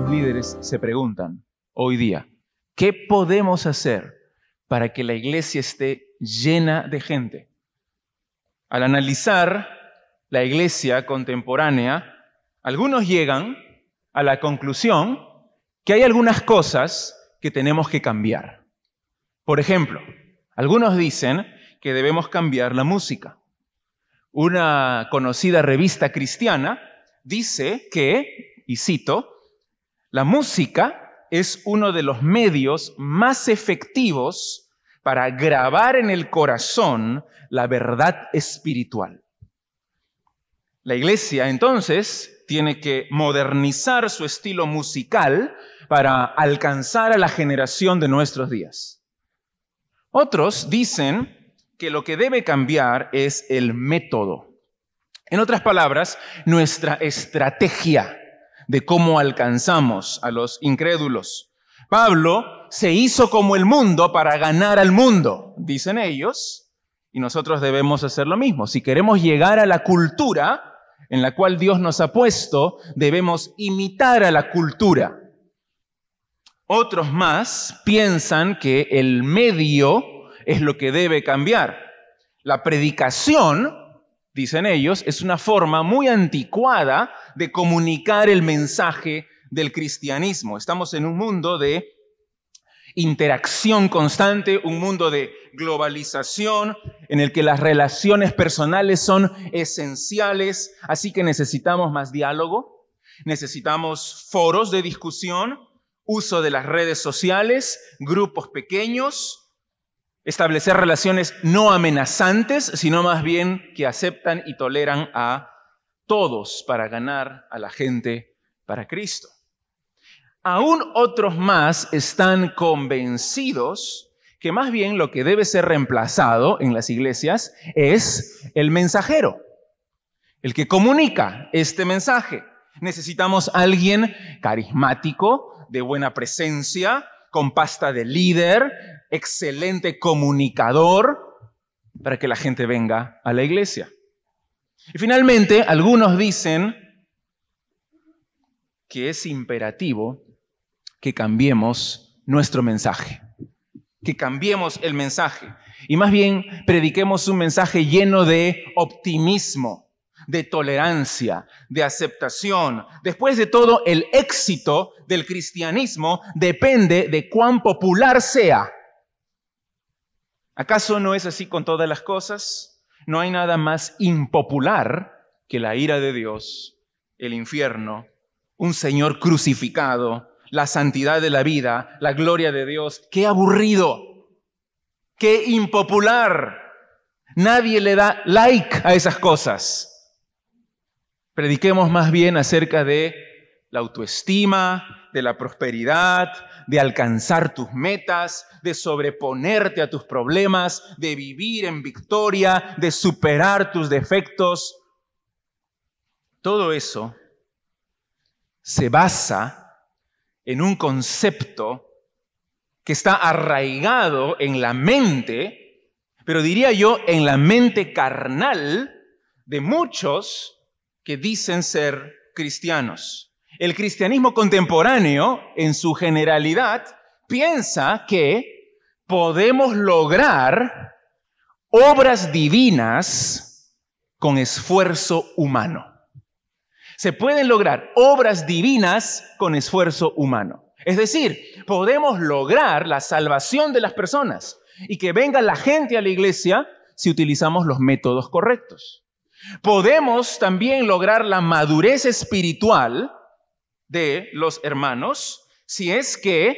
muchos líderes se preguntan hoy día, ¿qué podemos hacer para que la iglesia esté llena de gente? Al analizar la iglesia contemporánea, algunos llegan a la conclusión que hay algunas cosas que tenemos que cambiar. Por ejemplo, algunos dicen que debemos cambiar la música. Una conocida revista cristiana dice que, y cito, la música es uno de los medios más efectivos para grabar en el corazón la verdad espiritual. La iglesia entonces tiene que modernizar su estilo musical para alcanzar a la generación de nuestros días. Otros dicen que lo que debe cambiar es el método. En otras palabras, nuestra estrategia de cómo alcanzamos a los incrédulos. Pablo se hizo como el mundo para ganar al mundo, dicen ellos, y nosotros debemos hacer lo mismo. Si queremos llegar a la cultura, en la cual Dios nos ha puesto, debemos imitar a la cultura. Otros más piensan que el medio es lo que debe cambiar. La predicación, dicen ellos, es una forma muy anticuada de comunicar el mensaje del cristianismo. Estamos en un mundo de interacción constante, un mundo de globalización en el que las relaciones personales son esenciales, así que necesitamos más diálogo, necesitamos foros de discusión, uso de las redes sociales, grupos pequeños, establecer relaciones no amenazantes, sino más bien que aceptan y toleran a todos para ganar a la gente para Cristo. Aún otros más están convencidos que más bien lo que debe ser reemplazado en las iglesias es el mensajero, el que comunica este mensaje. Necesitamos alguien carismático, de buena presencia, con pasta de líder, excelente comunicador, para que la gente venga a la iglesia. Y finalmente, algunos dicen que es imperativo que cambiemos nuestro mensaje, que cambiemos el mensaje y más bien prediquemos un mensaje lleno de optimismo, de tolerancia, de aceptación. Después de todo, el éxito del cristianismo depende de cuán popular sea. ¿Acaso no es así con todas las cosas? No hay nada más impopular que la ira de Dios, el infierno, un Señor crucificado, la santidad de la vida, la gloria de Dios. Qué aburrido, qué impopular. Nadie le da like a esas cosas. Prediquemos más bien acerca de la autoestima, de la prosperidad, de alcanzar tus metas, de sobreponerte a tus problemas, de vivir en victoria, de superar tus defectos. Todo eso se basa en un concepto que está arraigado en la mente, pero diría yo en la mente carnal de muchos que dicen ser cristianos. El cristianismo contemporáneo, en su generalidad, piensa que podemos lograr obras divinas con esfuerzo humano se pueden lograr obras divinas con esfuerzo humano. Es decir, podemos lograr la salvación de las personas y que venga la gente a la iglesia si utilizamos los métodos correctos. Podemos también lograr la madurez espiritual de los hermanos si es que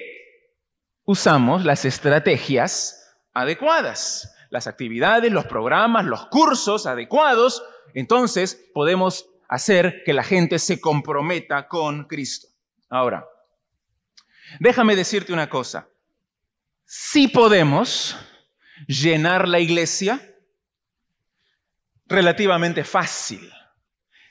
usamos las estrategias adecuadas, las actividades, los programas, los cursos adecuados, entonces podemos hacer que la gente se comprometa con Cristo. Ahora, déjame decirte una cosa. Si podemos llenar la iglesia relativamente fácil.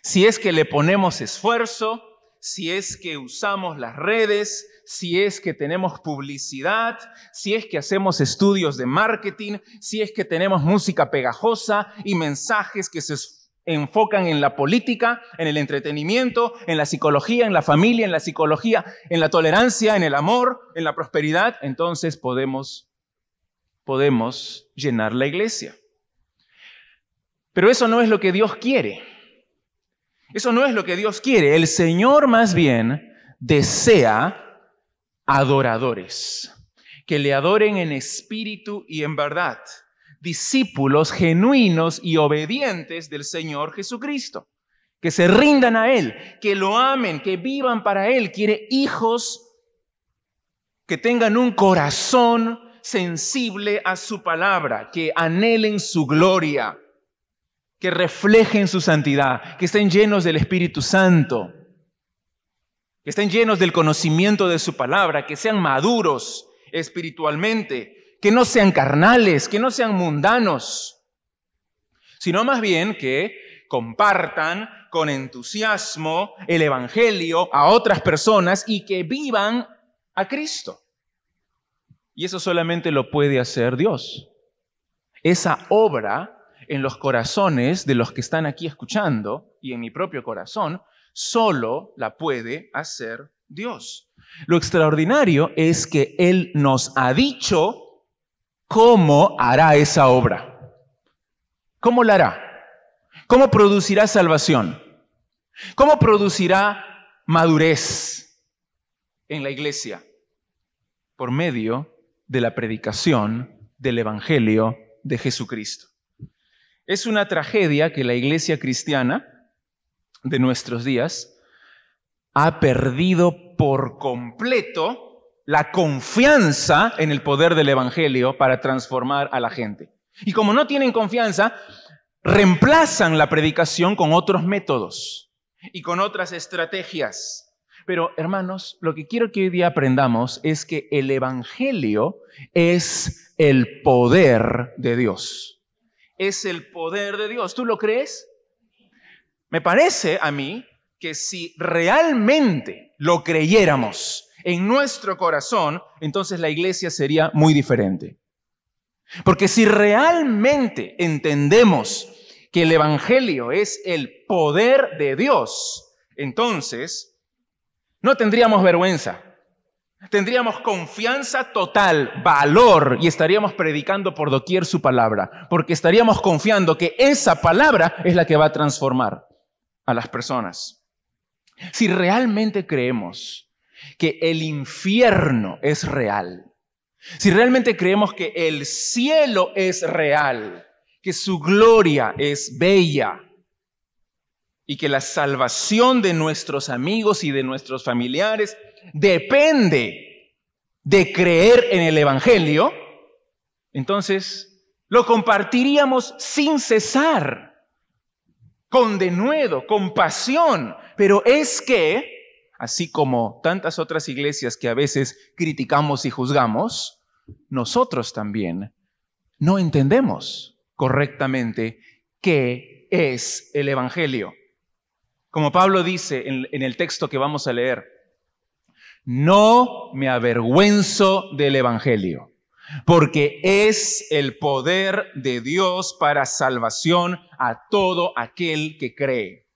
Si es que le ponemos esfuerzo, si es que usamos las redes, si es que tenemos publicidad, si es que hacemos estudios de marketing, si es que tenemos música pegajosa y mensajes que se enfocan en la política, en el entretenimiento, en la psicología, en la familia, en la psicología, en la tolerancia, en el amor, en la prosperidad, entonces podemos, podemos llenar la iglesia. Pero eso no es lo que Dios quiere. Eso no es lo que Dios quiere. El Señor más bien desea adoradores, que le adoren en espíritu y en verdad discípulos genuinos y obedientes del Señor Jesucristo, que se rindan a Él, que lo amen, que vivan para Él. Quiere hijos que tengan un corazón sensible a su palabra, que anhelen su gloria, que reflejen su santidad, que estén llenos del Espíritu Santo, que estén llenos del conocimiento de su palabra, que sean maduros espiritualmente, que no sean carnales, que no sean mundanos, sino más bien que compartan con entusiasmo el Evangelio a otras personas y que vivan a Cristo. Y eso solamente lo puede hacer Dios. Esa obra en los corazones de los que están aquí escuchando y en mi propio corazón, solo la puede hacer Dios. Lo extraordinario es que Él nos ha dicho ¿cómo hará esa obra? ¿Cómo la hará? ¿Cómo producirá salvación? ¿Cómo producirá madurez en la iglesia? Por medio de la predicación del Evangelio de Jesucristo. Es una tragedia que la iglesia cristiana de nuestros días ha perdido por completo la confianza en el poder del Evangelio para transformar a la gente. Y como no tienen confianza, reemplazan la predicación con otros métodos y con otras estrategias. Pero hermanos, lo que quiero que hoy día aprendamos es que el Evangelio es el poder de Dios. Es el poder de Dios. ¿Tú lo crees? Me parece a mí que si realmente lo creyéramos, en nuestro corazón, entonces la iglesia sería muy diferente. Porque si realmente entendemos que el Evangelio es el poder de Dios, entonces no tendríamos vergüenza. Tendríamos confianza total, valor, y estaríamos predicando por doquier su palabra, porque estaríamos confiando que esa palabra es la que va a transformar a las personas. Si realmente creemos que el infierno es real, si realmente creemos que el cielo es real, que su gloria es bella y que la salvación de nuestros amigos y de nuestros familiares depende de creer en el Evangelio, entonces lo compartiríamos sin cesar, con denuedo, con pasión, pero es que así como tantas otras iglesias que a veces criticamos y juzgamos, nosotros también no entendemos correctamente qué es el Evangelio. Como Pablo dice en, el texto que vamos a leer, no me avergüenzo del Evangelio, porque es el poder de Dios para salvación a todo aquel que cree.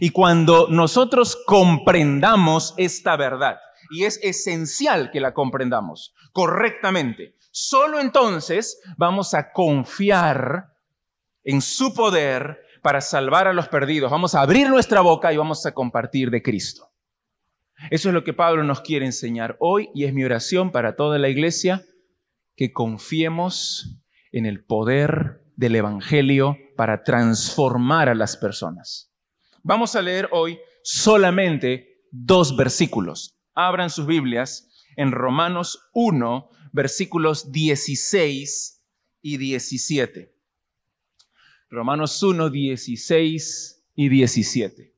Y cuando nosotros comprendamos esta verdad, y es esencial que la comprendamos correctamente, solo entonces vamos a confiar en su poder para salvar a los perdidos. Vamos a abrir nuestra boca y vamos a compartir de Cristo. Eso es lo que Pablo nos quiere enseñar hoy y es mi oración para toda la iglesia, que confiemos en el poder del Evangelio para transformar a las personas. Vamos a leer hoy solamente dos versículos. Abran sus Biblias en Romanos 1, versículos 16 y 17. Romanos 1, 16 y 17.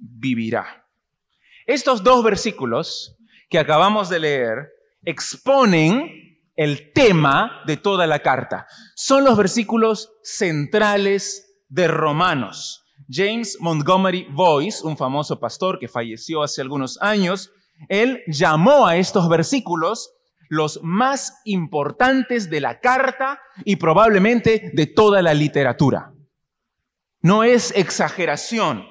vivirá. Estos dos versículos que acabamos de leer exponen el tema de toda la carta. Son los versículos centrales de Romanos. James Montgomery Boyce, un famoso pastor que falleció hace algunos años, él llamó a estos versículos los más importantes de la carta y probablemente de toda la literatura. No es exageración.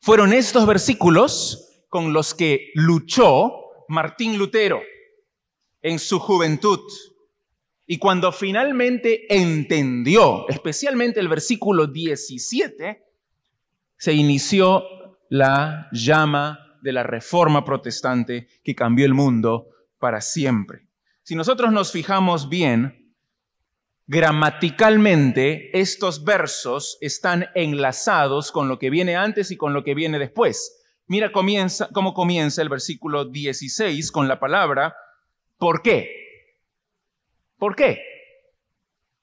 Fueron estos versículos con los que luchó Martín Lutero en su juventud. Y cuando finalmente entendió, especialmente el versículo 17, se inició la llama de la reforma protestante que cambió el mundo para siempre. Si nosotros nos fijamos bien, gramaticalmente estos versos están enlazados con lo que viene antes y con lo que viene después. Mira cómo comienza el versículo 16 con la palabra ¿por qué? ¿Por qué?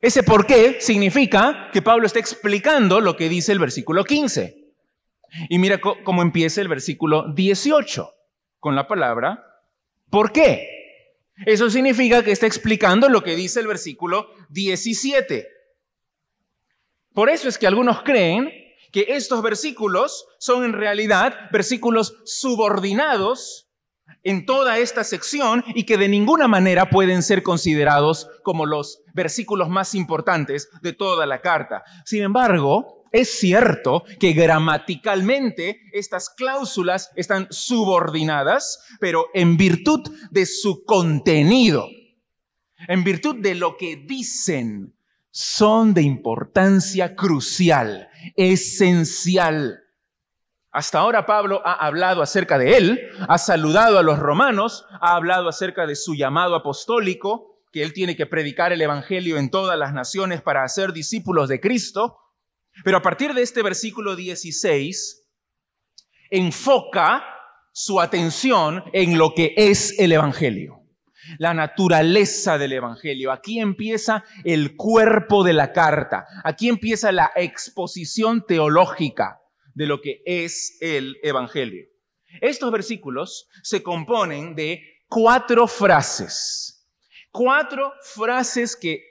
Ese por qué significa que Pablo está explicando lo que dice el versículo 15. Y mira cómo empieza el versículo 18 con la palabra ¿por qué? Eso significa que está explicando lo que dice el versículo 17. Por eso es que algunos creen que estos versículos son en realidad versículos subordinados en toda esta sección y que de ninguna manera pueden ser considerados como los versículos más importantes de toda la carta. Sin embargo, es cierto que gramaticalmente estas cláusulas están subordinadas, pero en virtud de su contenido, en virtud de lo que dicen, son de importancia crucial, esencial. Hasta ahora Pablo ha hablado acerca de él, ha saludado a los romanos, ha hablado acerca de su llamado apostólico, que él tiene que predicar el Evangelio en todas las naciones para hacer discípulos de Cristo. Pero a partir de este versículo 16, enfoca su atención en lo que es el Evangelio, la naturaleza del Evangelio. Aquí empieza el cuerpo de la carta, aquí empieza la exposición teológica de lo que es el Evangelio. Estos versículos se componen de cuatro frases, cuatro frases que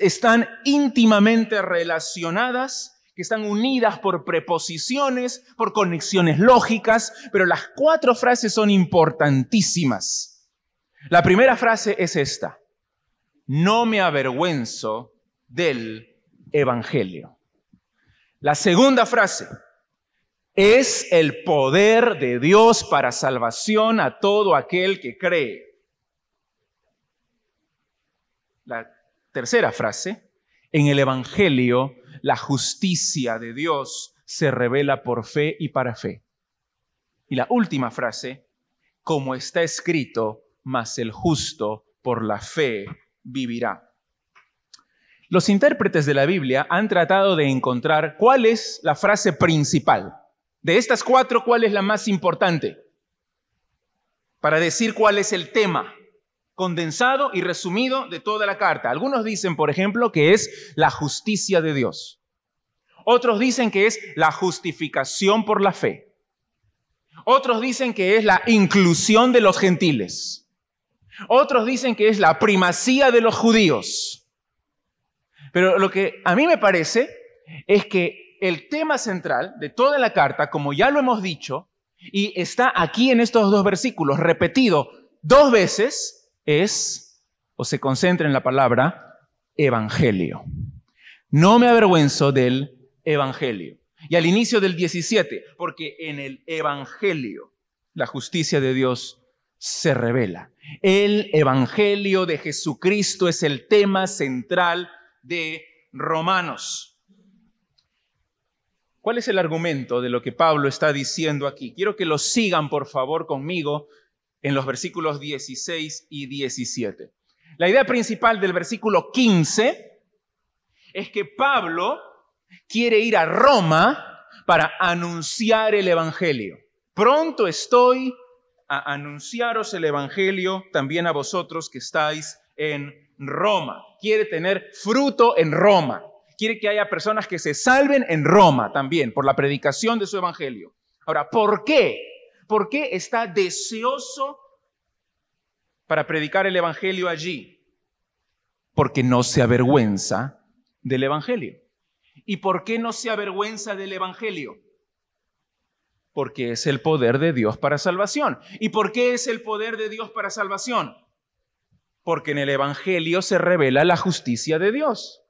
están íntimamente relacionadas que están unidas por preposiciones, por conexiones lógicas, pero las cuatro frases son importantísimas. La primera frase es esta, no me avergüenzo del Evangelio. La segunda frase, es el poder de Dios para salvación a todo aquel que cree. La tercera frase, en el Evangelio la justicia de Dios se revela por fe y para fe. Y la última frase, como está escrito, mas el justo por la fe vivirá. Los intérpretes de la Biblia han tratado de encontrar cuál es la frase principal. De estas cuatro, ¿cuál es la más importante? Para decir cuál es el tema condensado y resumido de toda la carta. Algunos dicen, por ejemplo, que es la justicia de Dios. Otros dicen que es la justificación por la fe. Otros dicen que es la inclusión de los gentiles. Otros dicen que es la primacía de los judíos. Pero lo que a mí me parece es que el tema central de toda la carta, como ya lo hemos dicho, y está aquí en estos dos versículos repetido dos veces, es o se concentra en la palabra evangelio. No me avergüenzo del evangelio. Y al inicio del 17, porque en el evangelio la justicia de Dios se revela. El evangelio de Jesucristo es el tema central de Romanos. ¿Cuál es el argumento de lo que Pablo está diciendo aquí? Quiero que lo sigan, por favor, conmigo en los versículos 16 y 17. La idea principal del versículo 15 es que Pablo quiere ir a Roma para anunciar el Evangelio. Pronto estoy a anunciaros el Evangelio también a vosotros que estáis en Roma. Quiere tener fruto en Roma. Quiere que haya personas que se salven en Roma también por la predicación de su evangelio. Ahora, ¿por qué? ¿Por qué está deseoso para predicar el evangelio allí? Porque no se avergüenza del evangelio. ¿Y por qué no se avergüenza del evangelio? Porque es el poder de Dios para salvación. ¿Y por qué es el poder de Dios para salvación? Porque en el Evangelio se revela la justicia de Dios.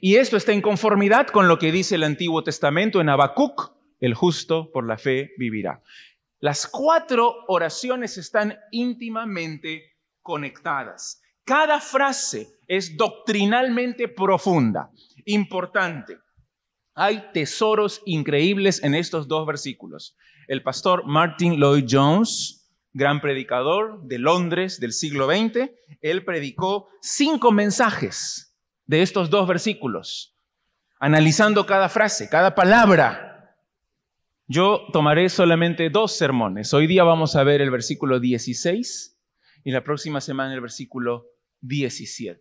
Y esto está en conformidad con lo que dice el Antiguo Testamento en Habacuc, el justo por la fe vivirá. Las cuatro oraciones están íntimamente conectadas. Cada frase es doctrinalmente profunda, importante. Hay tesoros increíbles en estos dos versículos. El pastor Martin Lloyd Jones, gran predicador de Londres del siglo XX, él predicó cinco mensajes de estos dos versículos, analizando cada frase, cada palabra. Yo tomaré solamente dos sermones. Hoy día vamos a ver el versículo 16 y la próxima semana el versículo 17,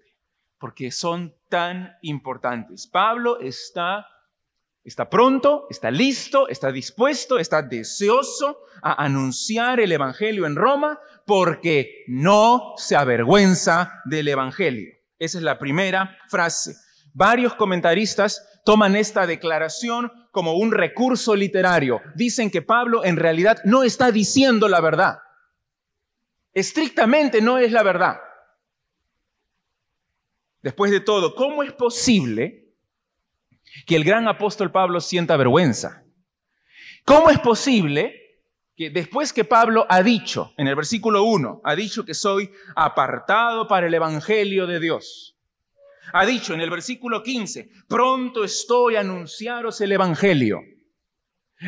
porque son tan importantes. Pablo está Está pronto, está listo, está dispuesto, está deseoso a anunciar el Evangelio en Roma porque no se avergüenza del Evangelio. Esa es la primera frase. Varios comentaristas toman esta declaración como un recurso literario. Dicen que Pablo en realidad no está diciendo la verdad. Estrictamente no es la verdad. Después de todo, ¿cómo es posible que el gran apóstol Pablo sienta vergüenza. ¿Cómo es posible que después que Pablo ha dicho, en el versículo 1, ha dicho que soy apartado para el Evangelio de Dios? Ha dicho en el versículo 15, pronto estoy a anunciaros el Evangelio.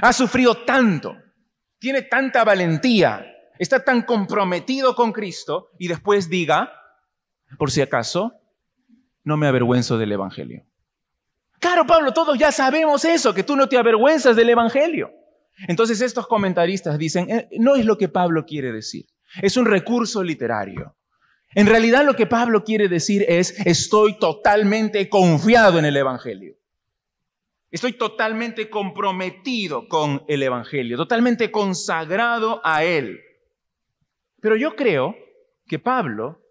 Ha sufrido tanto, tiene tanta valentía, está tan comprometido con Cristo y después diga, por si acaso, no me avergüenzo del Evangelio. Claro, Pablo, todos ya sabemos eso, que tú no te avergüenzas del Evangelio. Entonces estos comentaristas dicen, eh, no es lo que Pablo quiere decir, es un recurso literario. En realidad lo que Pablo quiere decir es, estoy totalmente confiado en el Evangelio. Estoy totalmente comprometido con el Evangelio, totalmente consagrado a él. Pero yo creo que Pablo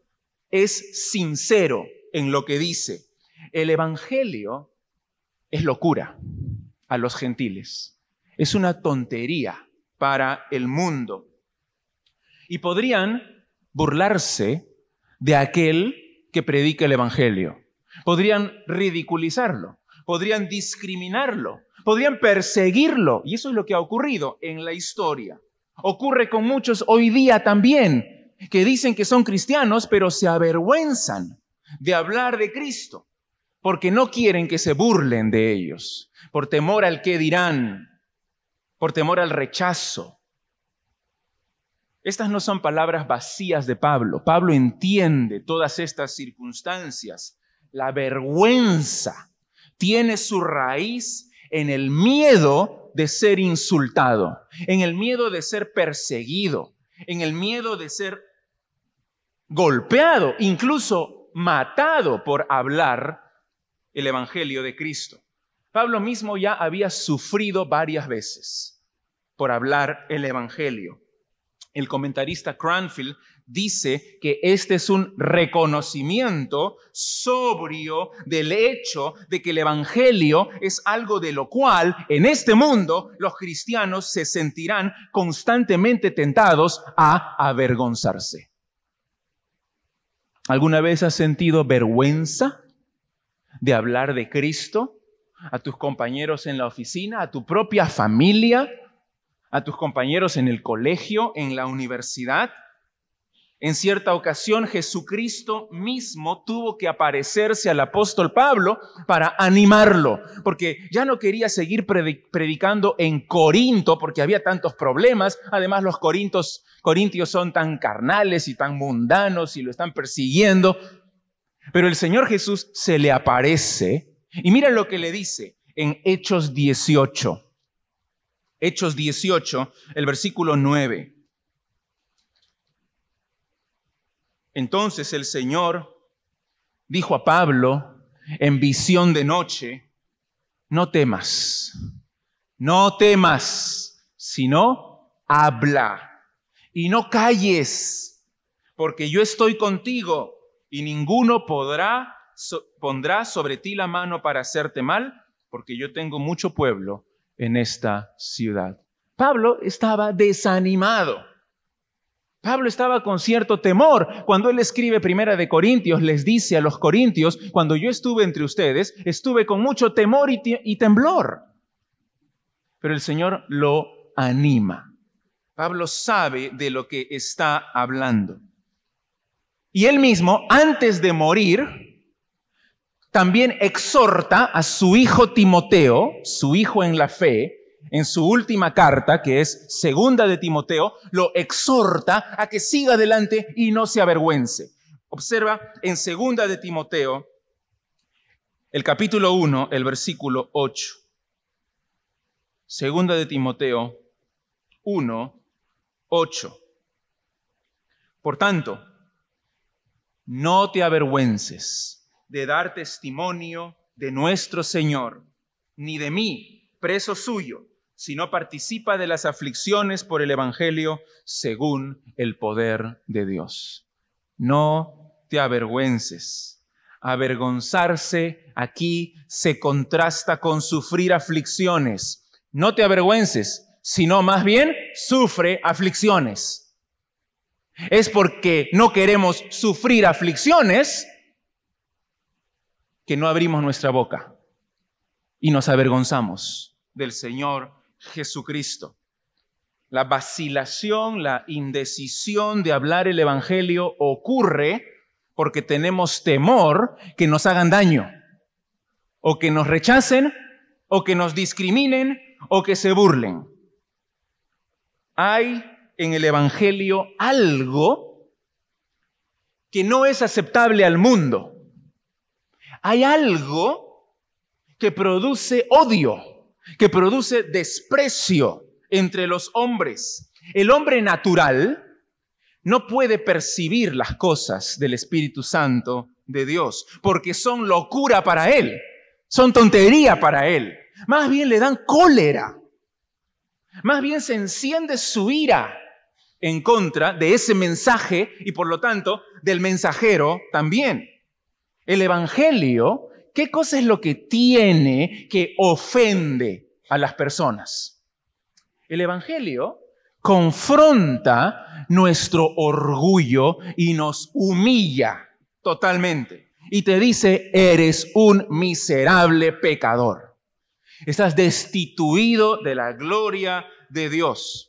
es sincero en lo que dice. El Evangelio es locura a los gentiles. Es una tontería para el mundo. Y podrían burlarse de aquel que predica el Evangelio. Podrían ridiculizarlo, podrían discriminarlo, podrían perseguirlo. Y eso es lo que ha ocurrido en la historia. Ocurre con muchos hoy día también, que dicen que son cristianos, pero se avergüenzan de hablar de Cristo porque no quieren que se burlen de ellos, por temor al que dirán, por temor al rechazo. Estas no son palabras vacías de Pablo. Pablo entiende todas estas circunstancias. La vergüenza tiene su raíz en el miedo de ser insultado, en el miedo de ser perseguido, en el miedo de ser golpeado, incluso matado por hablar el Evangelio de Cristo. Pablo mismo ya había sufrido varias veces por hablar el Evangelio. El comentarista Cranfield dice que este es un reconocimiento sobrio del hecho de que el Evangelio es algo de lo cual en este mundo los cristianos se sentirán constantemente tentados a avergonzarse. ¿Alguna vez has sentido vergüenza de hablar de Cristo a tus compañeros en la oficina, a tu propia familia, a tus compañeros en el colegio, en la universidad. En cierta ocasión Jesucristo mismo tuvo que aparecerse al apóstol Pablo para animarlo, porque ya no quería seguir predicando en Corinto porque había tantos problemas. Además los corintios, son tan carnales y tan mundanos y lo están persiguiendo. Pero el Señor Jesús se le aparece y mira lo que le dice en Hechos 18. Hechos 18, el versículo 9. Entonces el Señor dijo a Pablo en visión de noche, no temas, no temas, sino habla y no calles, porque yo estoy contigo y ninguno podrá pondrá sobre ti la mano para hacerte mal, porque yo tengo mucho pueblo en esta ciudad. Pablo estaba desanimado. Pablo estaba con cierto temor. Cuando él escribe Primera de Corintios, les dice a los corintios, cuando yo estuve entre ustedes, estuve con mucho temor y, y temblor. Pero el Señor lo anima. Pablo sabe de lo que está hablando. Y él mismo, antes de morir, también exhorta a su hijo Timoteo, su hijo en la fe, en su última carta, que es segunda de Timoteo, lo exhorta a que siga adelante y no se avergüence. Observa en segunda de Timoteo, el capítulo 1, el versículo 8. Segunda de Timoteo 1, 8. Por tanto, no te avergüences de dar testimonio de nuestro Señor, ni de mí, preso suyo, sino participa de las aflicciones por el Evangelio según el poder de Dios. No te avergüences. Avergonzarse aquí se contrasta con sufrir aflicciones. No te avergüences, sino más bien sufre aflicciones es porque no queremos sufrir aflicciones que no abrimos nuestra boca y nos avergonzamos del Señor Jesucristo. La vacilación, la indecisión de hablar el Evangelio ocurre porque tenemos temor que nos hagan daño, o que nos rechacen, o que nos discriminen, o que se burlen. Hay en el Evangelio algo que no es aceptable al mundo. Hay algo que produce odio, que produce desprecio entre los hombres. El hombre natural no puede percibir las cosas del Espíritu Santo de Dios, porque son locura para él, son tontería para él. Más bien le dan cólera, más bien se enciende su ira en contra de ese mensaje y por lo tanto del mensajero también. El Evangelio, ¿qué cosa es lo que tiene que ofende a las personas? El Evangelio confronta nuestro orgullo y nos humilla totalmente. Y te dice, eres un miserable pecador. Estás destituido de la gloria de Dios.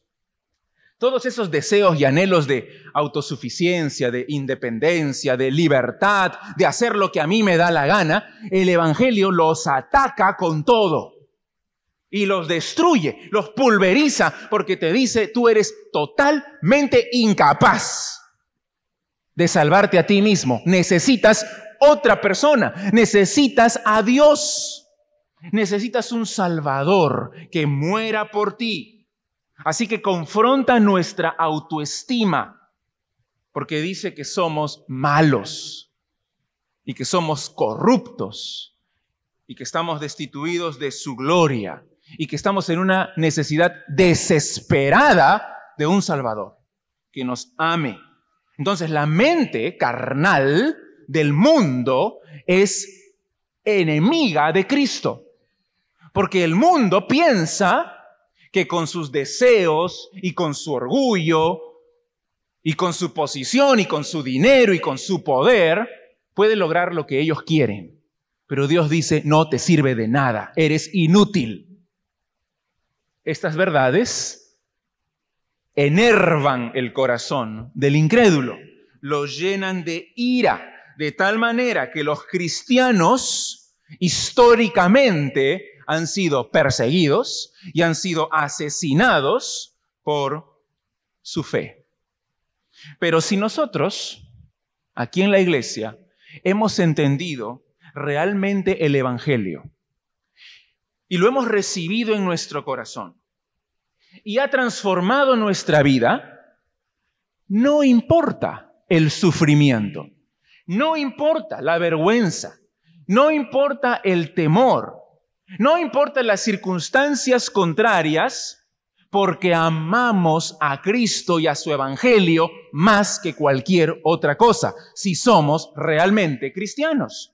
Todos esos deseos y anhelos de autosuficiencia, de independencia, de libertad, de hacer lo que a mí me da la gana, el Evangelio los ataca con todo y los destruye, los pulveriza, porque te dice, tú eres totalmente incapaz de salvarte a ti mismo. Necesitas otra persona, necesitas a Dios, necesitas un Salvador que muera por ti Así que confronta nuestra autoestima, porque dice que somos malos y que somos corruptos y que estamos destituidos de su gloria y que estamos en una necesidad desesperada de un Salvador que nos ame. Entonces la mente carnal del mundo es enemiga de Cristo, porque el mundo piensa que con sus deseos y con su orgullo y con su posición y con su dinero y con su poder puede lograr lo que ellos quieren. Pero Dios dice, no te sirve de nada, eres inútil. Estas verdades enervan el corazón del incrédulo, lo llenan de ira, de tal manera que los cristianos históricamente han sido perseguidos y han sido asesinados por su fe. Pero si nosotros, aquí en la iglesia, hemos entendido realmente el Evangelio y lo hemos recibido en nuestro corazón y ha transformado nuestra vida, no importa el sufrimiento, No importa la vergüenza, no importa el temor, no importa las circunstancias contrarias, porque amamos a Cristo y a su Evangelio más que cualquier otra cosa, si somos realmente cristianos.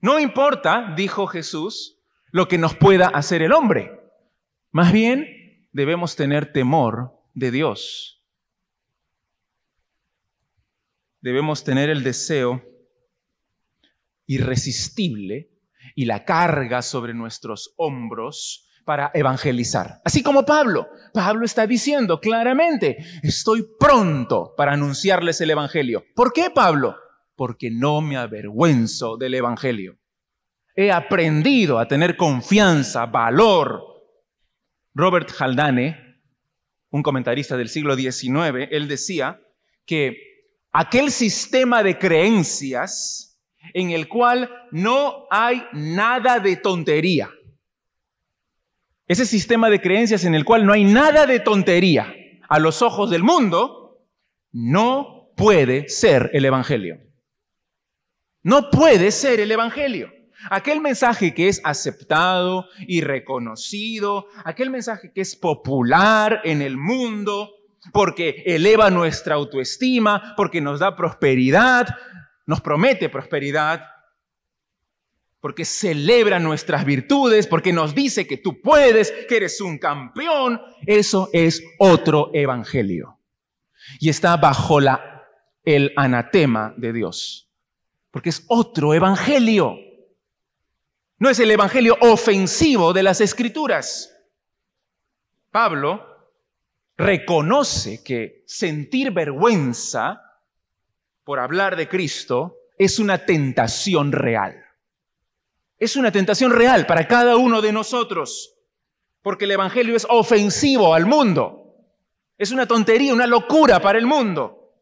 No importa, dijo Jesús, lo que nos pueda hacer el hombre. Más bien, debemos tener temor de Dios. Debemos tener el deseo irresistible y la carga sobre nuestros hombros para evangelizar. Así como Pablo. Pablo está diciendo claramente, estoy pronto para anunciarles el Evangelio. ¿Por qué, Pablo? Porque no me avergüenzo del Evangelio. He aprendido a tener confianza, valor. Robert Haldane, un comentarista del siglo XIX, él decía que aquel sistema de creencias en el cual no hay nada de tontería, ese sistema de creencias en el cual no hay nada de tontería a los ojos del mundo, no puede ser el Evangelio. No puede ser el Evangelio. Aquel mensaje que es aceptado y reconocido, aquel mensaje que es popular en el mundo, porque eleva nuestra autoestima, porque nos da prosperidad, nos promete prosperidad, porque celebra nuestras virtudes, porque nos dice que tú puedes, que eres un campeón. Eso es otro evangelio. Y está bajo la, el anatema de Dios, porque es otro evangelio. No es el evangelio ofensivo de las escrituras. Pablo reconoce que sentir vergüenza por hablar de Cristo es una tentación real. Es una tentación real para cada uno de nosotros, porque el Evangelio es ofensivo al mundo. Es una tontería, una locura para el mundo.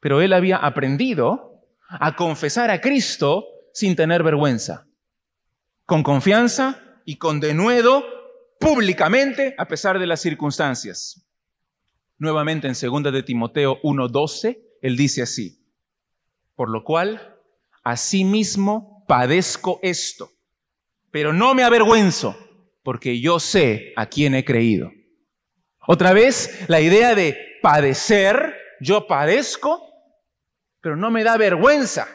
Pero él había aprendido a confesar a Cristo sin tener vergüenza, con confianza y con denuedo, públicamente, a pesar de las circunstancias. Nuevamente en 2 de Timoteo 1:12, él dice así: Por lo cual, asimismo padezco esto, pero no me avergüenzo, porque yo sé a quién he creído. Otra vez, la idea de padecer, yo padezco, pero no me da vergüenza.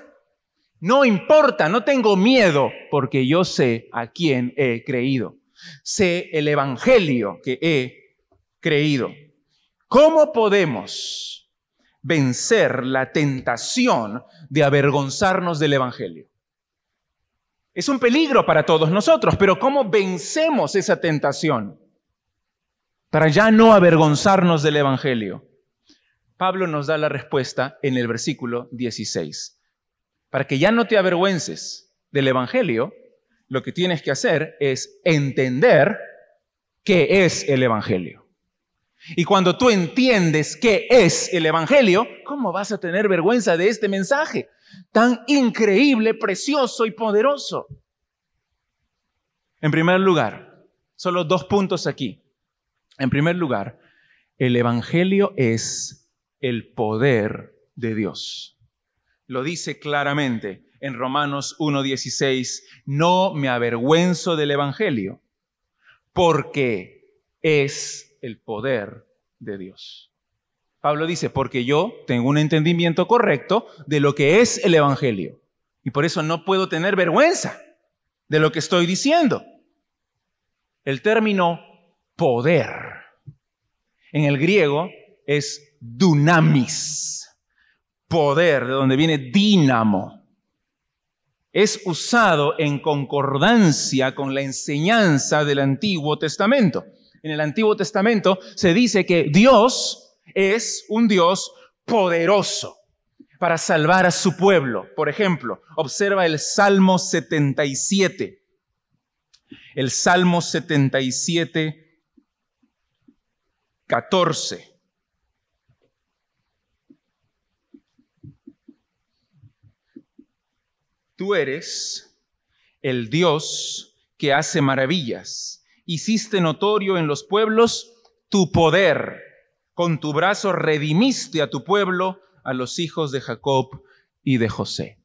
No importa, no tengo miedo, porque yo sé a quién he creído. Sé el Evangelio que he creído. ¿Cómo podemos vencer la tentación de avergonzarnos del Evangelio? Es un peligro para todos nosotros, pero ¿cómo vencemos esa tentación? Para ya no avergonzarnos del Evangelio. Pablo nos da la respuesta en el versículo 16. Para que ya no te avergüences del Evangelio, lo que tienes que hacer es entender qué es el Evangelio. Y cuando tú entiendes qué es el Evangelio, ¿cómo vas a tener vergüenza de este mensaje? tan increíble, precioso y poderoso? En primer lugar, solo dos puntos aquí. En primer lugar, el Evangelio es el poder de Dios. Lo dice claramente en Romanos 1.16, no me avergüenzo del Evangelio, porque es el poder de Dios. Pablo dice, porque yo tengo un entendimiento correcto de lo que es el Evangelio. Y por eso no puedo tener vergüenza de lo que estoy diciendo. El término poder en el griego es dunamis, poder, de donde viene dínamo. Es usado en concordancia con la enseñanza del Antiguo Testamento. En el Antiguo Testamento se dice que Dios es un Dios poderoso para salvar a su pueblo. Por ejemplo, observa el Salmo 77. El Salmo 77, 14. Tú eres el Dios que hace maravillas. Hiciste notorio en los pueblos tu poder con tu brazo redimiste a tu pueblo, a los hijos de Jacob y de José.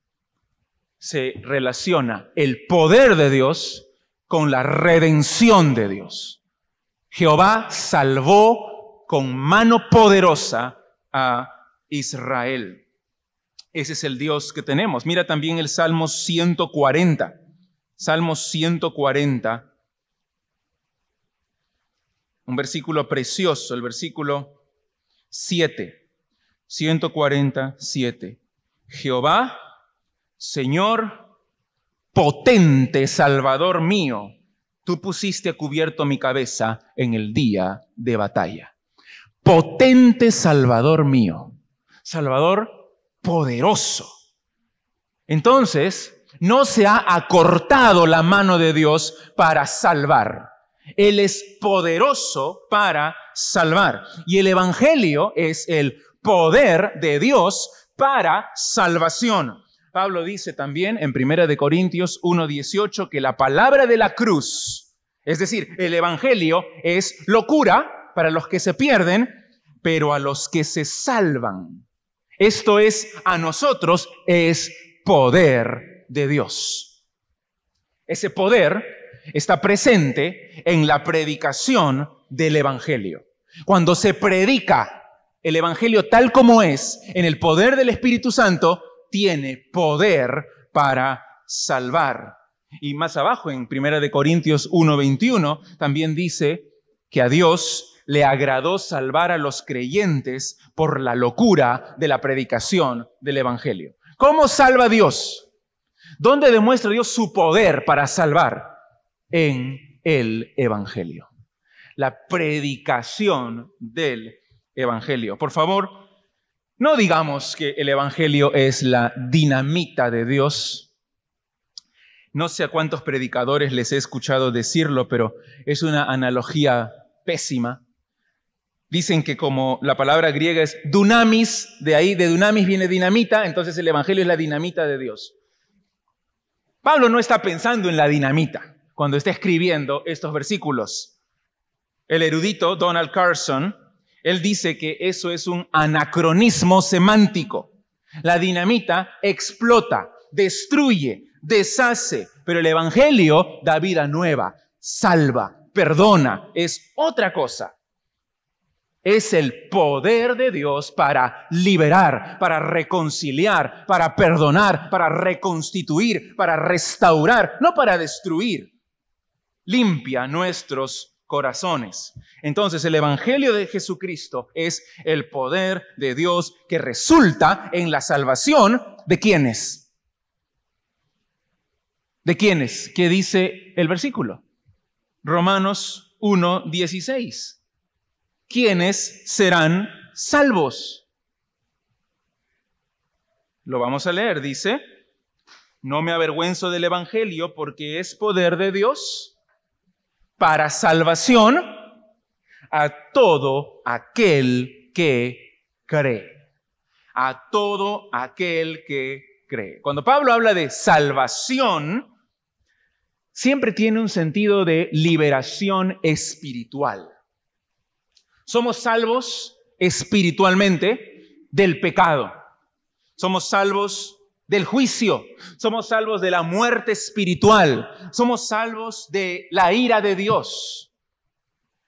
Se relaciona el poder de Dios con la redención de Dios. Jehová salvó con mano poderosa a Israel. Ese es el Dios que tenemos. Mira también el Salmo 140. Salmo 140. Un versículo precioso, el versículo 7. 147. Jehová, Señor, potente Salvador mío, tú pusiste a cubierto mi cabeza en el día de batalla. Potente Salvador mío. Salvador poderoso. Entonces, no se ha acortado la mano de Dios para salvar. Él es poderoso para salvar. Y el Evangelio es el poder de Dios para salvación. Pablo dice también en 1 Corintios 1:18 que la palabra de la cruz, es decir, el Evangelio es locura para los que se pierden, pero a los que se salvan. Esto es, a nosotros es poder de Dios. Ese poder está presente en la predicación del Evangelio. Cuando se predica el Evangelio tal como es, en el poder del Espíritu Santo, tiene poder para salvar. Y más abajo, en 1 Corintios 1:21, también dice que a Dios le agradó salvar a los creyentes por la locura de la predicación del Evangelio. ¿Cómo salva Dios? ¿Dónde demuestra Dios su poder para salvar? En el Evangelio. La predicación del Evangelio. Por favor, no digamos que el Evangelio es la dinamita de Dios. No sé a cuántos predicadores les he escuchado decirlo, pero es una analogía pésima. Dicen que como la palabra griega es dunamis, de ahí de dunamis viene dinamita, entonces el Evangelio es la dinamita de Dios. Pablo no está pensando en la dinamita cuando está escribiendo estos versículos. El erudito Donald Carson, él dice que eso es un anacronismo semántico. La dinamita explota, destruye, deshace, pero el Evangelio da vida nueva, salva, perdona, es otra cosa es el poder de Dios para liberar, para reconciliar, para perdonar, para reconstituir, para restaurar, no para destruir. Limpia nuestros corazones. Entonces el Evangelio de Jesucristo es el poder de Dios que resulta en la salvación de quienes. ¿De quiénes? ¿Qué dice el versículo? Romanos 1, 16 ¿quiénes serán salvos? Lo vamos a leer, dice, no me avergüenzo del Evangelio porque es poder de Dios para salvación a todo aquel que cree. A todo aquel que cree. Cuando Pablo habla de salvación, siempre tiene un sentido de liberación espiritual. Somos salvos espiritualmente del pecado. Somos salvos del juicio. Somos salvos de la muerte espiritual. Somos salvos de la ira de Dios.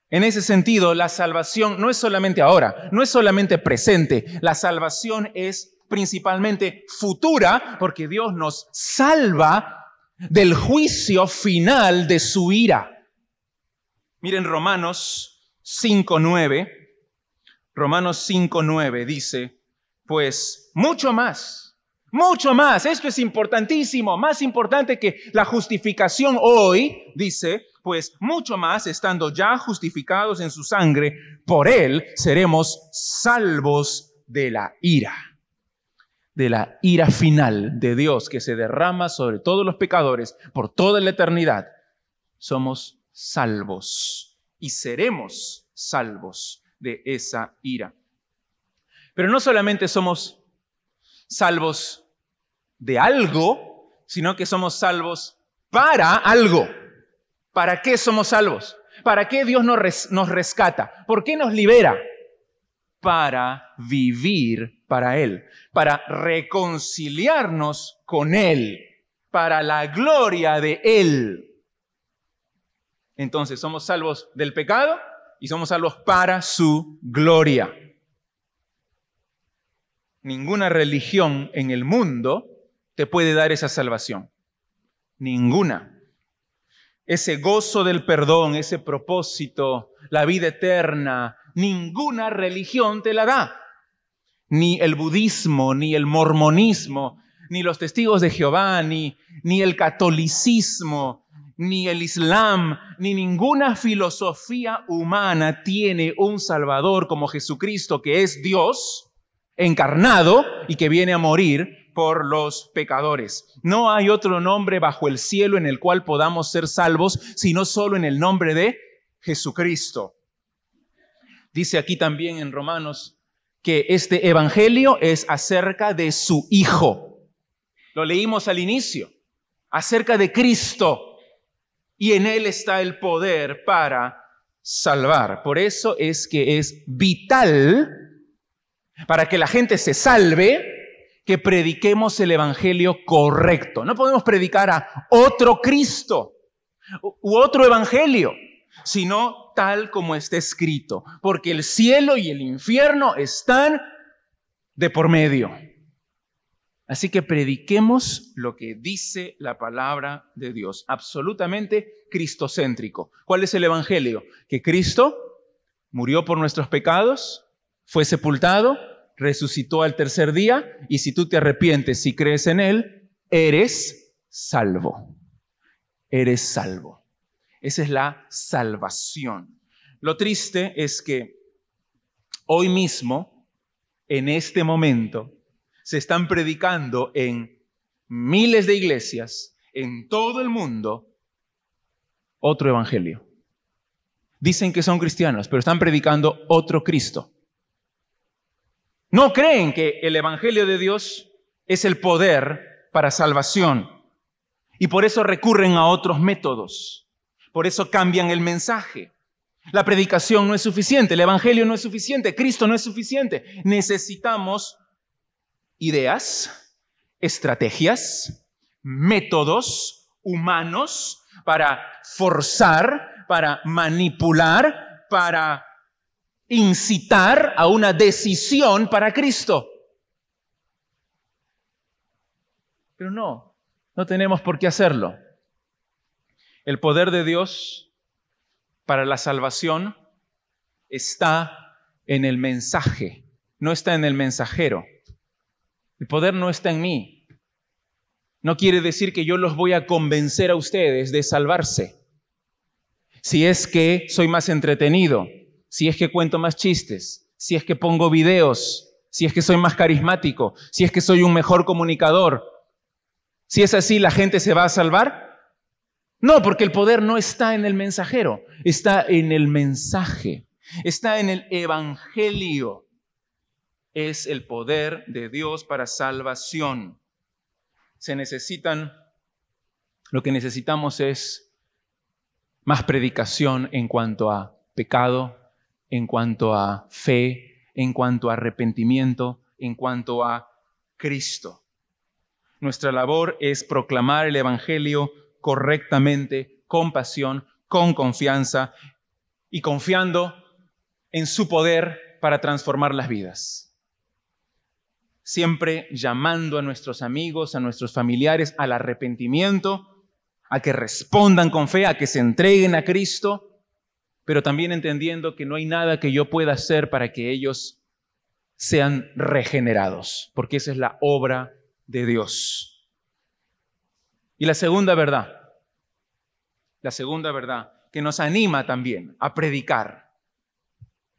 En ese sentido, la salvación no es solamente ahora, no es solamente presente. La salvación es principalmente futura porque Dios nos salva del juicio final de su ira. Miren Romanos 5.9, Romanos 5.9 dice, pues mucho más, mucho más, esto es importantísimo, más importante que la justificación hoy, dice, pues mucho más, estando ya justificados en su sangre, por él seremos salvos de la ira, de la ira final de Dios que se derrama sobre todos los pecadores por toda la eternidad. Somos salvos y seremos salvos de esa ira. Pero no solamente somos salvos de algo, sino que somos salvos para algo. ¿Para qué somos salvos? ¿Para qué Dios nos, rescata? ¿Por qué nos libera? Para vivir para Él, para reconciliarnos con Él, para la gloria de Él. Entonces somos salvos del pecado y somos salvos para su gloria. Ninguna religión en el mundo te puede dar esa salvación. Ninguna. Ese gozo del perdón, ese propósito, la vida eterna, ninguna religión te la da. Ni el budismo, ni el mormonismo, ni los testigos de Jehová, ni, ni el catolicismo, ni el Islam, ni ninguna filosofía humana tiene un Salvador como Jesucristo, que es Dios encarnado y que viene a morir por los pecadores. No hay otro nombre bajo el cielo en el cual podamos ser salvos, sino solo en el nombre de Jesucristo. Dice aquí también en Romanos que este Evangelio es acerca de su Hijo. Lo leímos al inicio, acerca de Cristo y en Él está el poder para salvar. Por eso es que es vital para que la gente se salve que prediquemos el Evangelio correcto. No podemos predicar a otro Cristo u otro Evangelio, sino tal como está escrito, porque el cielo y el infierno están de por medio. Así que prediquemos lo que dice la palabra de Dios, absolutamente cristocéntrico. ¿Cuál es el Evangelio? Que Cristo murió por nuestros pecados, fue sepultado, resucitó al tercer día y si tú te arrepientes y crees en Él, eres salvo. Eres salvo. Esa es la salvación. Lo triste es que hoy mismo, en este momento, se están predicando en miles de iglesias en todo el mundo otro evangelio. Dicen que son cristianos, pero están predicando otro Cristo. No creen que el evangelio de Dios es el poder para salvación y por eso recurren a otros métodos. Por eso cambian el mensaje. La predicación no es suficiente, el evangelio no es suficiente, Cristo no es suficiente. Necesitamos ideas, estrategias, métodos humanos para forzar, para manipular, para incitar a una decisión para Cristo. Pero no, no tenemos por qué hacerlo. El poder de Dios para la salvación está en el mensaje, no está en el mensajero. El poder no está en mí. No quiere decir que yo los voy a convencer a ustedes de salvarse. Si es que soy más entretenido, si es que cuento más chistes, si es que pongo videos, si es que soy más carismático, si es que soy un mejor comunicador, si es así, ¿la gente se va a salvar? No, porque el poder no está en el mensajero, está en el mensaje, está en el evangelio es el poder de Dios para salvación. Se necesitan, lo que necesitamos es más predicación en cuanto a pecado, en cuanto a fe, en cuanto a arrepentimiento, en cuanto a Cristo. Nuestra labor es proclamar el Evangelio correctamente, con pasión, con confianza y confiando en su poder para transformar las vidas siempre llamando a nuestros amigos, a nuestros familiares al arrepentimiento, a que respondan con fe, a que se entreguen a Cristo, pero también entendiendo que no hay nada que yo pueda hacer para que ellos sean regenerados, porque esa es la obra de Dios. Y la segunda verdad, la segunda verdad que nos anima también a predicar.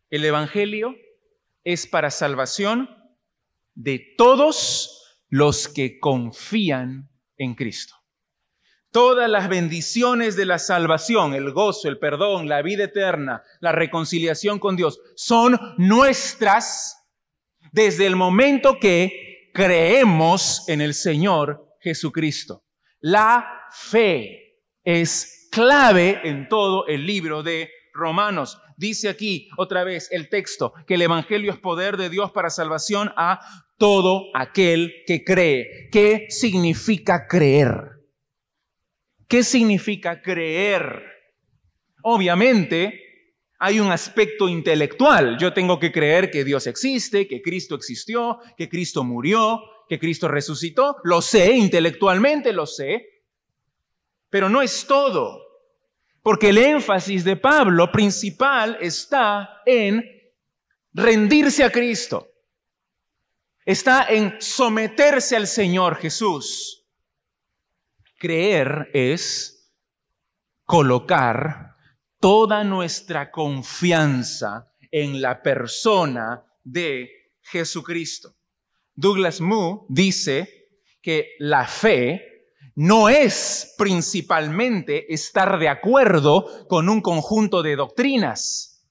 El Evangelio es para salvación de todos los que confían en Cristo. Todas las bendiciones de la salvación, el gozo, el perdón, la vida eterna, la reconciliación con Dios, son nuestras desde el momento que creemos en el Señor Jesucristo. La fe es clave en todo el libro de Romanos. Dice aquí otra vez el texto que el Evangelio es poder de Dios para salvación a todo aquel que cree. ¿Qué significa creer? ¿Qué significa creer? Obviamente, hay un aspecto intelectual. Yo tengo que creer que Dios existe, que Cristo existió, que Cristo murió, que Cristo resucitó. Lo sé, intelectualmente lo sé. Pero no es todo. Porque el énfasis de Pablo principal está en rendirse a Cristo. Está en someterse al Señor Jesús. Creer es colocar toda nuestra confianza en la persona de Jesucristo. Douglas Moo dice que la fe no es principalmente estar de acuerdo con un conjunto de doctrinas,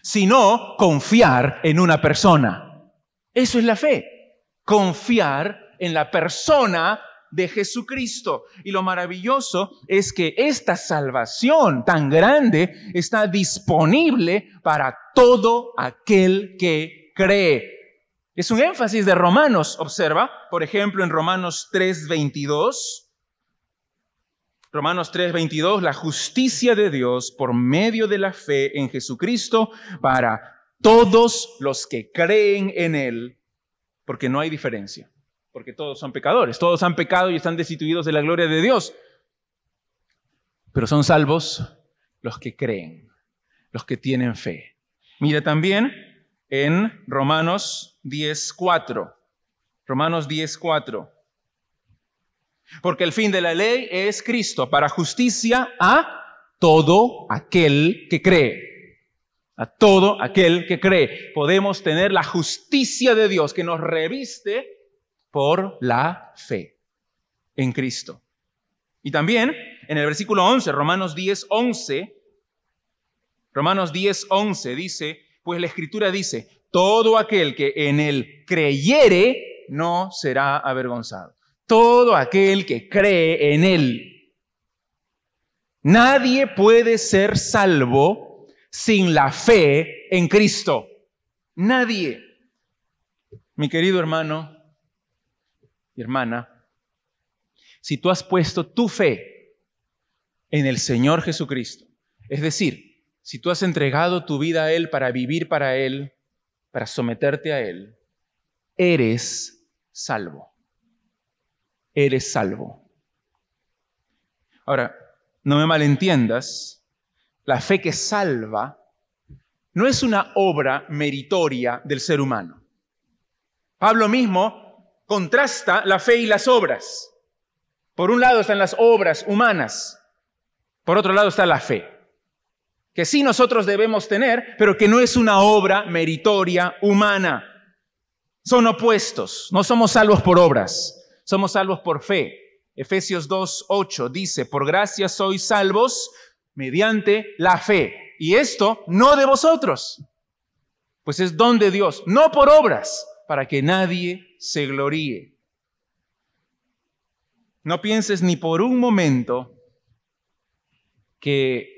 sino confiar en una persona. Eso es la fe, confiar en la persona de Jesucristo. Y lo maravilloso es que esta salvación tan grande está disponible para todo aquel que cree. Es un énfasis de Romanos, observa, por ejemplo, en Romanos 3:22. Romanos 3:22, la justicia de Dios por medio de la fe en Jesucristo para todos los que creen en Él, porque no hay diferencia porque todos son pecadores, todos han pecado y están destituidos de la gloria de Dios. Pero son salvos los que creen, los que tienen fe. Mira también en Romanos 10.4. Romanos 10.4. Porque el fin de la ley es Cristo para justicia a todo aquel que cree. A todo aquel que cree. Podemos tener la justicia de Dios que nos reviste por la fe en Cristo. Y también en el versículo 11, Romanos 10, 11, Romanos 10, 11 dice, pues la escritura dice, todo aquel que en él creyere no será avergonzado. Todo aquel que cree en él. Nadie puede ser salvo sin la fe en Cristo. Nadie. Mi querido hermano, hermana, si tú has puesto tu fe en el Señor Jesucristo, es decir, si tú has entregado tu vida a Él para vivir para Él, para someterte a Él, eres salvo. Eres salvo. Ahora, no me malentiendas, la fe que salva no es una obra meritoria del ser humano. Pablo mismo contrasta la fe y las obras. Por un lado están las obras humanas, por otro lado está la fe, que sí nosotros debemos tener, pero que no es una obra meritoria humana. Son opuestos, no somos salvos por obras, somos salvos por fe. Efesios 2.8 dice, por gracia sois salvos mediante la fe. Y esto no de vosotros, pues es don de Dios, no por obras, para que nadie se gloríe. No pienses ni por un momento que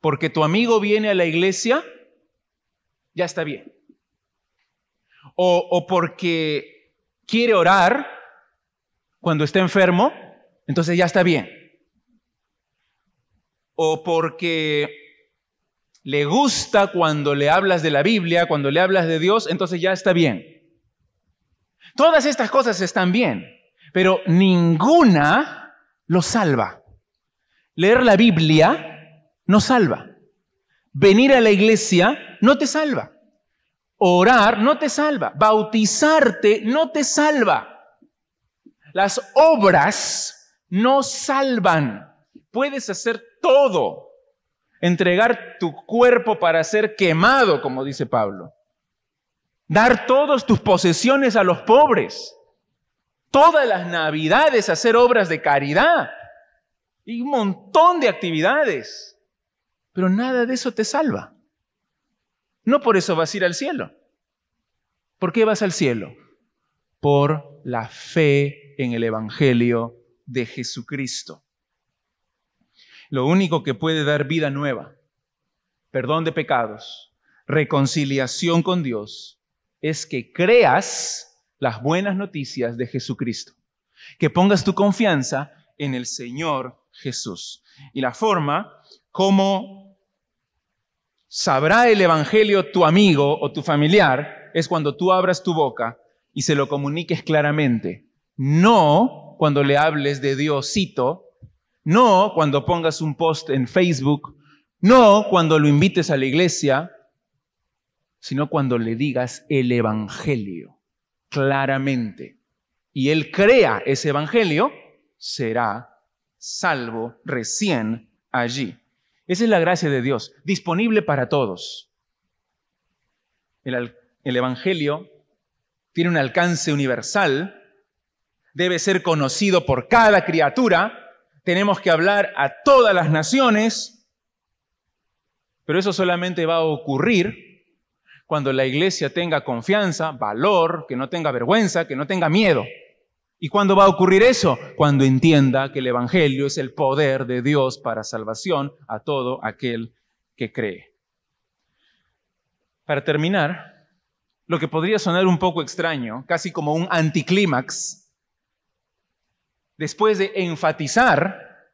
porque tu amigo viene a la iglesia, ya está bien. O, o porque quiere orar cuando está enfermo, entonces ya está bien. O porque le gusta cuando le hablas de la Biblia, cuando le hablas de Dios, entonces ya está bien. Todas estas cosas están bien, pero ninguna lo salva. Leer la Biblia no salva. Venir a la iglesia no te salva. Orar no te salva. Bautizarte no te salva. Las obras no salvan. Puedes hacer todo entregar tu cuerpo para ser quemado, como dice Pablo. Dar todas tus posesiones a los pobres. Todas las navidades hacer obras de caridad. Y un montón de actividades. Pero nada de eso te salva. No por eso vas a ir al cielo. ¿Por qué vas al cielo? Por la fe en el Evangelio de Jesucristo lo único que puede dar vida nueva, perdón de pecados, reconciliación con Dios, es que creas las buenas noticias de Jesucristo, que pongas tu confianza en el Señor Jesús. Y la forma como sabrá el Evangelio tu amigo o tu familiar es cuando tú abras tu boca y se lo comuniques claramente. No cuando le hables de Diosito, no cuando pongas un post en Facebook, no cuando lo invites a la iglesia, sino cuando le digas el Evangelio claramente. Y él crea ese Evangelio, será salvo recién allí. Esa es la gracia de Dios, disponible para todos. El, el Evangelio tiene un alcance universal, debe ser conocido por cada criatura, tenemos que hablar a todas las naciones, pero eso solamente va a ocurrir cuando la iglesia tenga confianza, valor, que no tenga vergüenza, que no tenga miedo. ¿Y cuándo va a ocurrir eso? Cuando entienda que el Evangelio es el poder de Dios para salvación a todo aquel que cree. Para terminar, lo que podría sonar un poco extraño, casi como un anticlímax, después de enfatizar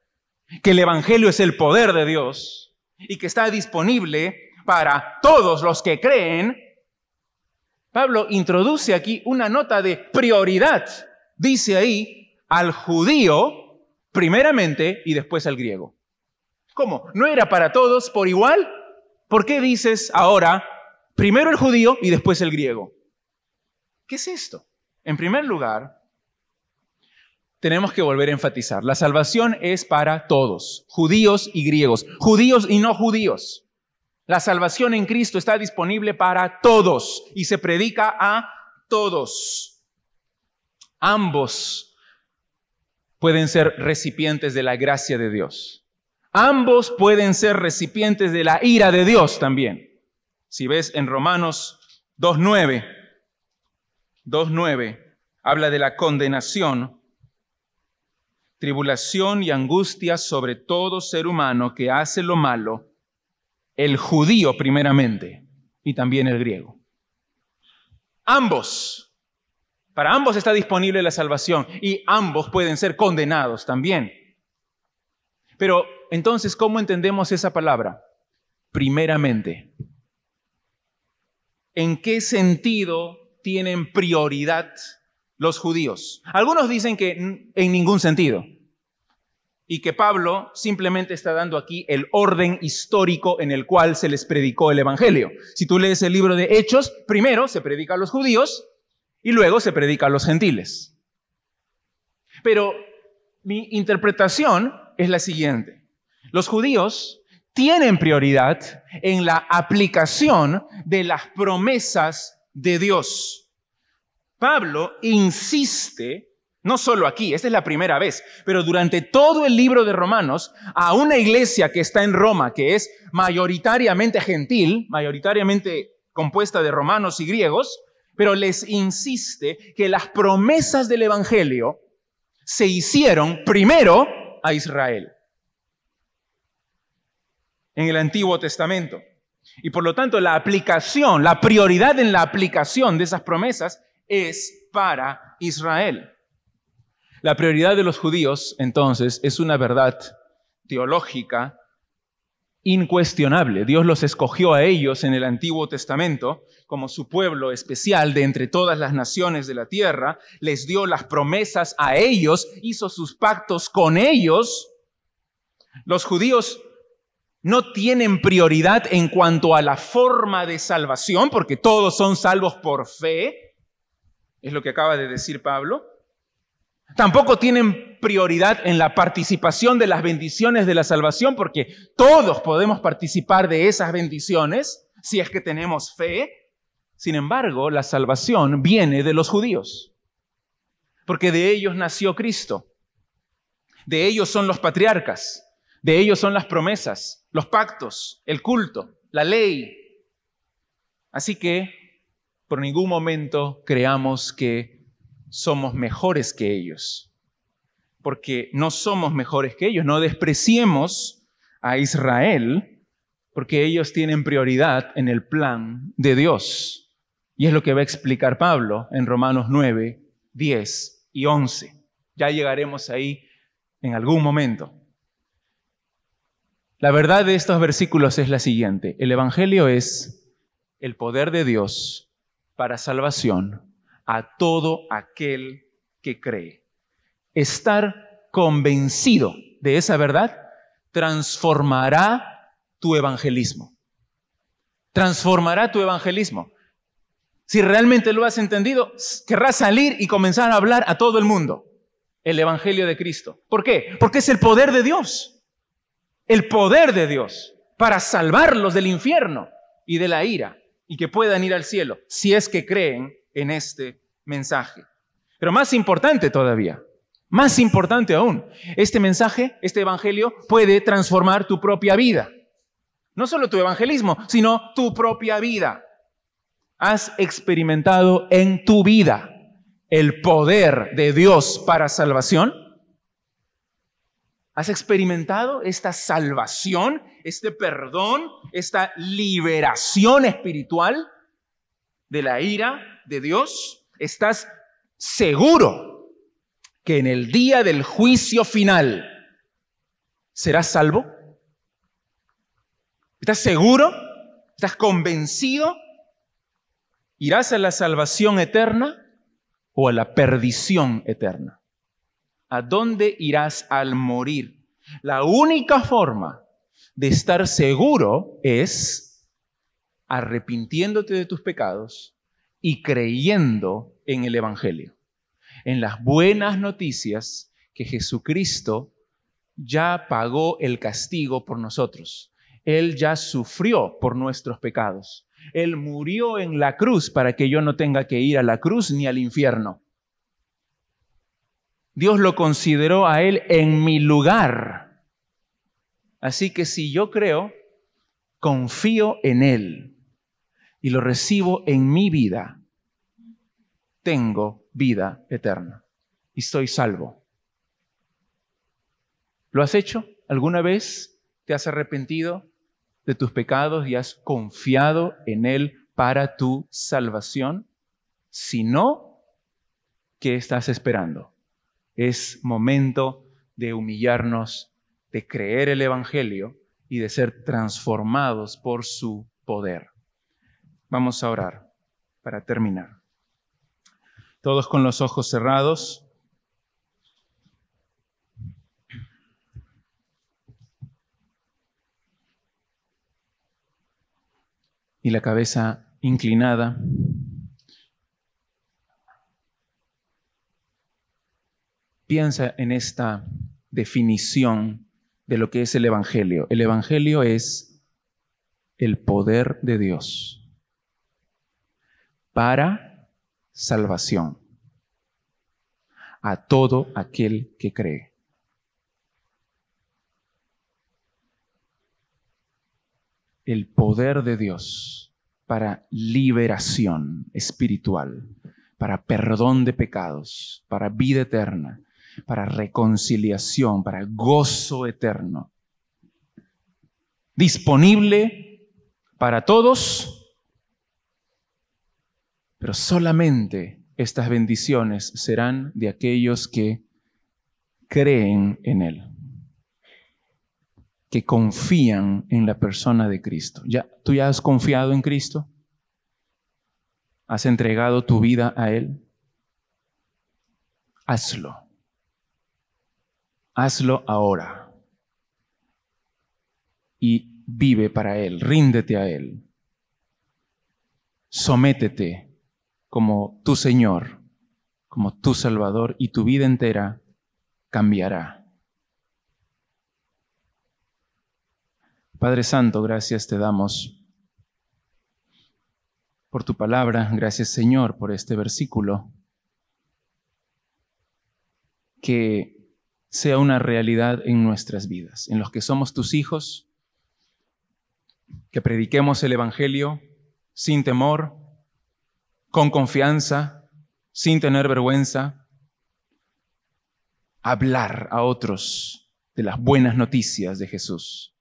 que el Evangelio es el poder de Dios y que está disponible para todos los que creen, Pablo introduce aquí una nota de prioridad. Dice ahí al judío primeramente y después al griego. ¿Cómo? ¿No era para todos por igual? ¿Por qué dices ahora Primero el judío y después el griego. ¿Qué es esto? En primer lugar, tenemos que volver a enfatizar, la salvación es para todos, judíos y griegos, judíos y no judíos. La salvación en Cristo está disponible para todos y se predica a todos. Ambos pueden ser recipientes de la gracia de Dios. Ambos pueden ser recipientes de la ira de Dios también. Si ves en Romanos 2.9, 2.9, habla de la condenación, tribulación y angustia sobre todo ser humano que hace lo malo, el judío primeramente y también el griego. Ambos, para ambos está disponible la salvación y ambos pueden ser condenados también. Pero entonces, ¿cómo entendemos esa palabra? Primeramente en qué sentido tienen prioridad los judíos. Algunos dicen que en ningún sentido. Y que Pablo simplemente está dando aquí el orden histórico en el cual se les predicó el Evangelio. Si tú lees el libro de Hechos, primero se predica a los judíos y luego se predica a los gentiles. Pero mi interpretación es la siguiente. Los judíos tienen prioridad en la aplicación de las promesas de Dios. Pablo insiste, no solo aquí, esta es la primera vez, pero durante todo el libro de Romanos, a una iglesia que está en Roma, que es mayoritariamente gentil, mayoritariamente compuesta de romanos y griegos, pero les insiste que las promesas del Evangelio se hicieron primero a Israel en el Antiguo Testamento. Y por lo tanto, la aplicación, la prioridad en la aplicación de esas promesas es para Israel. La prioridad de los judíos, entonces, es una verdad teológica incuestionable. Dios los escogió a ellos en el Antiguo Testamento como su pueblo especial de entre todas las naciones de la tierra, les dio las promesas a ellos, hizo sus pactos con ellos. Los judíos no tienen prioridad en cuanto a la forma de salvación, porque todos son salvos por fe, es lo que acaba de decir Pablo. Tampoco tienen prioridad en la participación de las bendiciones de la salvación, porque todos podemos participar de esas bendiciones si es que tenemos fe. Sin embargo, la salvación viene de los judíos, porque de ellos nació Cristo. De ellos son los patriarcas. De ellos son las promesas, los pactos, el culto, la ley. Así que por ningún momento creamos que somos mejores que ellos, porque no somos mejores que ellos, no despreciemos a Israel porque ellos tienen prioridad en el plan de Dios. Y es lo que va a explicar Pablo en Romanos 9, 10 y 11. Ya llegaremos ahí en algún momento. La verdad de estos versículos es la siguiente. El Evangelio es el poder de Dios para salvación a todo aquel que cree. Estar convencido de esa verdad transformará tu evangelismo. Transformará tu evangelismo. Si realmente lo has entendido, querrás salir y comenzar a hablar a todo el mundo el Evangelio de Cristo. ¿Por qué? Porque es el poder de Dios el poder de Dios para salvarlos del infierno y de la ira y que puedan ir al cielo si es que creen en este mensaje. Pero más importante todavía, más importante aún, este mensaje, este evangelio puede transformar tu propia vida. No solo tu evangelismo, sino tu propia vida. Has experimentado en tu vida el poder de Dios para salvación ¿Has experimentado esta salvación, este perdón, esta liberación espiritual de la ira de Dios? ¿Estás seguro que en el día del juicio final serás salvo? ¿Estás seguro? ¿Estás convencido? ¿Irás a la salvación eterna o a la perdición eterna? ¿A dónde irás al morir? La única forma de estar seguro es arrepintiéndote de tus pecados y creyendo en el Evangelio, en las buenas noticias que Jesucristo ya pagó el castigo por nosotros. Él ya sufrió por nuestros pecados. Él murió en la cruz para que yo no tenga que ir a la cruz ni al infierno. Dios lo consideró a él en mi lugar. Así que si yo creo, confío en él y lo recibo en mi vida, tengo vida eterna y estoy salvo. ¿Lo has hecho? ¿Alguna vez te has arrepentido de tus pecados y has confiado en Él para tu salvación? Si no, ¿qué estás esperando? Es momento de humillarnos, de creer el Evangelio y de ser transformados por su poder. Vamos a orar para terminar. Todos con los ojos cerrados. Y la cabeza inclinada. Piensa en esta definición de lo que es el Evangelio. El Evangelio es el poder de Dios para salvación a todo aquel que cree. El poder de Dios para liberación espiritual, para perdón de pecados, para vida eterna, para reconciliación, para gozo eterno. Disponible para todos, pero solamente estas bendiciones serán de aquellos que creen en Él, que confían en la persona de Cristo. ¿Ya, ¿Tú ya has confiado en Cristo? ¿Has entregado tu vida a Él? Hazlo. Hazlo ahora. Y vive para Él, ríndete a Él. Sométete como tu Señor, como tu Salvador, y tu vida entera cambiará. Padre Santo, gracias te damos por tu palabra, gracias Señor por este versículo que sea una realidad en nuestras vidas, en los que somos tus hijos, que prediquemos el Evangelio sin temor, con confianza, sin tener vergüenza, hablar a otros de las buenas noticias de Jesús.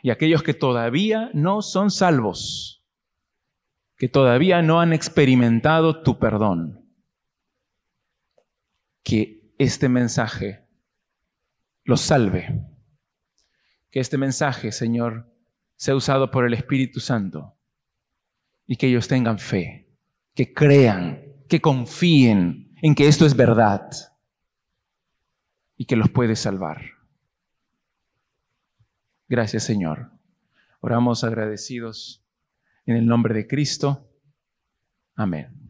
y aquellos que todavía no son salvos, que todavía no han experimentado tu perdón. Que este mensaje los salve. Que este mensaje, Señor, sea usado por el Espíritu Santo y que ellos tengan fe, que crean, que confíen en que esto es verdad y que los puede salvar. Gracias, Señor. Oramos agradecidos en el nombre de Cristo. Amén.